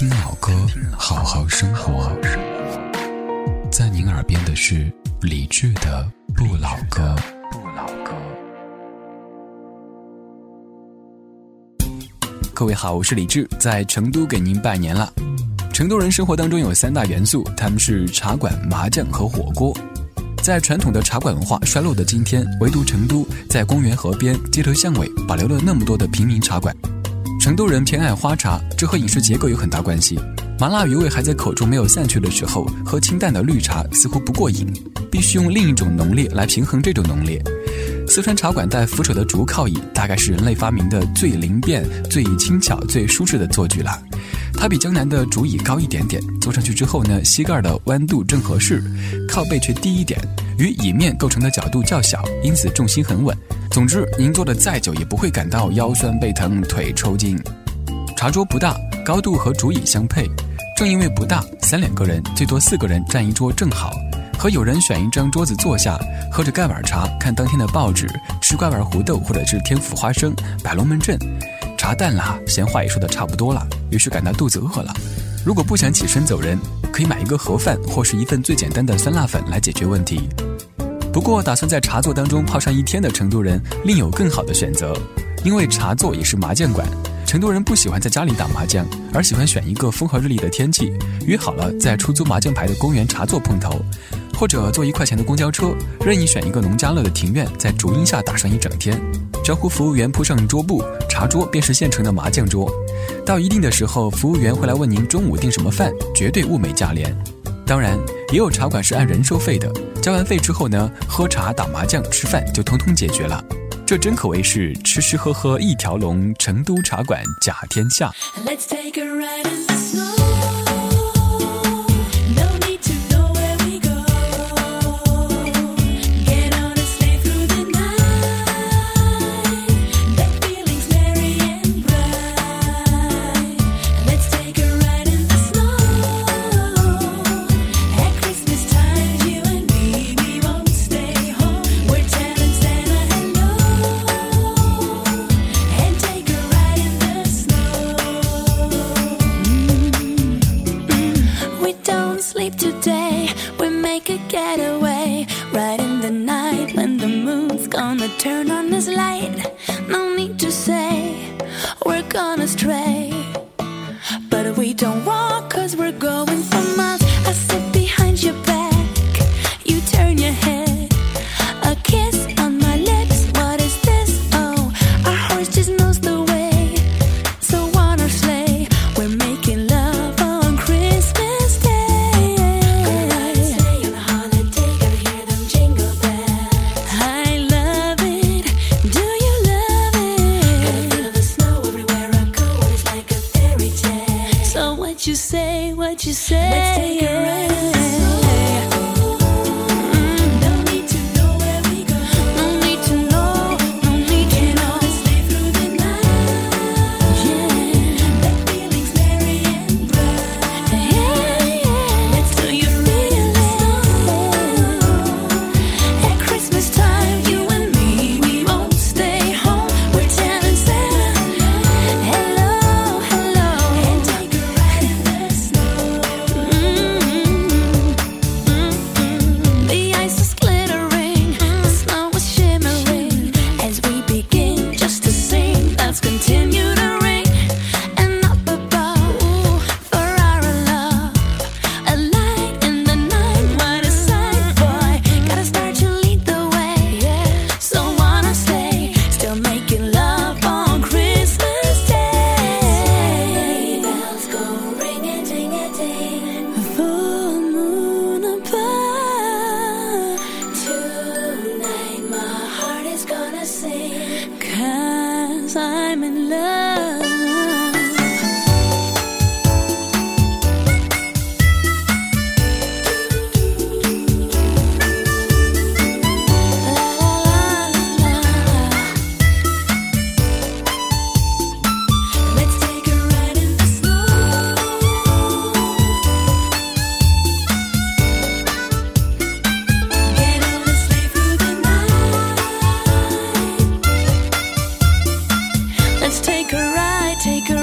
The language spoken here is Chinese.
听老歌，好好生活。在您耳边的是理智的《不老歌》。不老歌。各位好，我是李志，在成都给您拜年了。成都人生活当中有三大元素，他们是茶馆、麻将和火锅。在传统的茶馆文化衰落的今天，唯独成都在公园、河边、街头巷尾保留了那么多的平民茶馆。成都人偏爱花茶，这和饮食结构有很大关系。麻辣余味还在口中没有散去的时候，喝清淡的绿茶似乎不过瘾，必须用另一种浓烈来平衡这种浓烈。四川茶馆带扶手的竹靠椅，大概是人类发明的最灵便、最轻巧、最舒适的坐具了。它比江南的竹椅高一点点，坐上去之后呢，膝盖的弯度正合适，靠背却低一点，与椅面构成的角度较小，因此重心很稳。总之，您坐的再久也不会感到腰酸背疼、腿抽筋。茶桌不大，高度和竹椅相配。正因为不大，三两个人最多四个人占一桌正好。和友人选一张桌子坐下，喝着盖碗茶，看当天的报纸，吃瓜碗胡豆或者是天府花生，摆龙门阵。茶淡了，闲话也说的差不多了，于是感到肚子饿了。如果不想起身走人，可以买一个盒饭或是一份最简单的酸辣粉来解决问题。不过，打算在茶座当中泡上一天的成都人另有更好的选择，因为茶座也是麻将馆。成都人不喜欢在家里打麻将，而喜欢选一个风和日丽的天气，约好了在出租麻将牌的公园茶座碰头，或者坐一块钱的公交车，任意选一个农家乐的庭院，在竹荫下打上一整天。招呼服务员铺上桌布，茶桌便是现成的麻将桌。到一定的时候，服务员会来问您中午订什么饭，绝对物美价廉。当然，也有茶馆是按人收费的，交完费之后呢，喝茶、打麻将、吃饭就通通解决了。这真可谓是吃吃喝喝一条龙，成都茶馆甲天下。take a ride, today we make a getaway right in the night when the moon's gonna turn on this light. No need to say we're gonna stray. you said. I'm in love. take her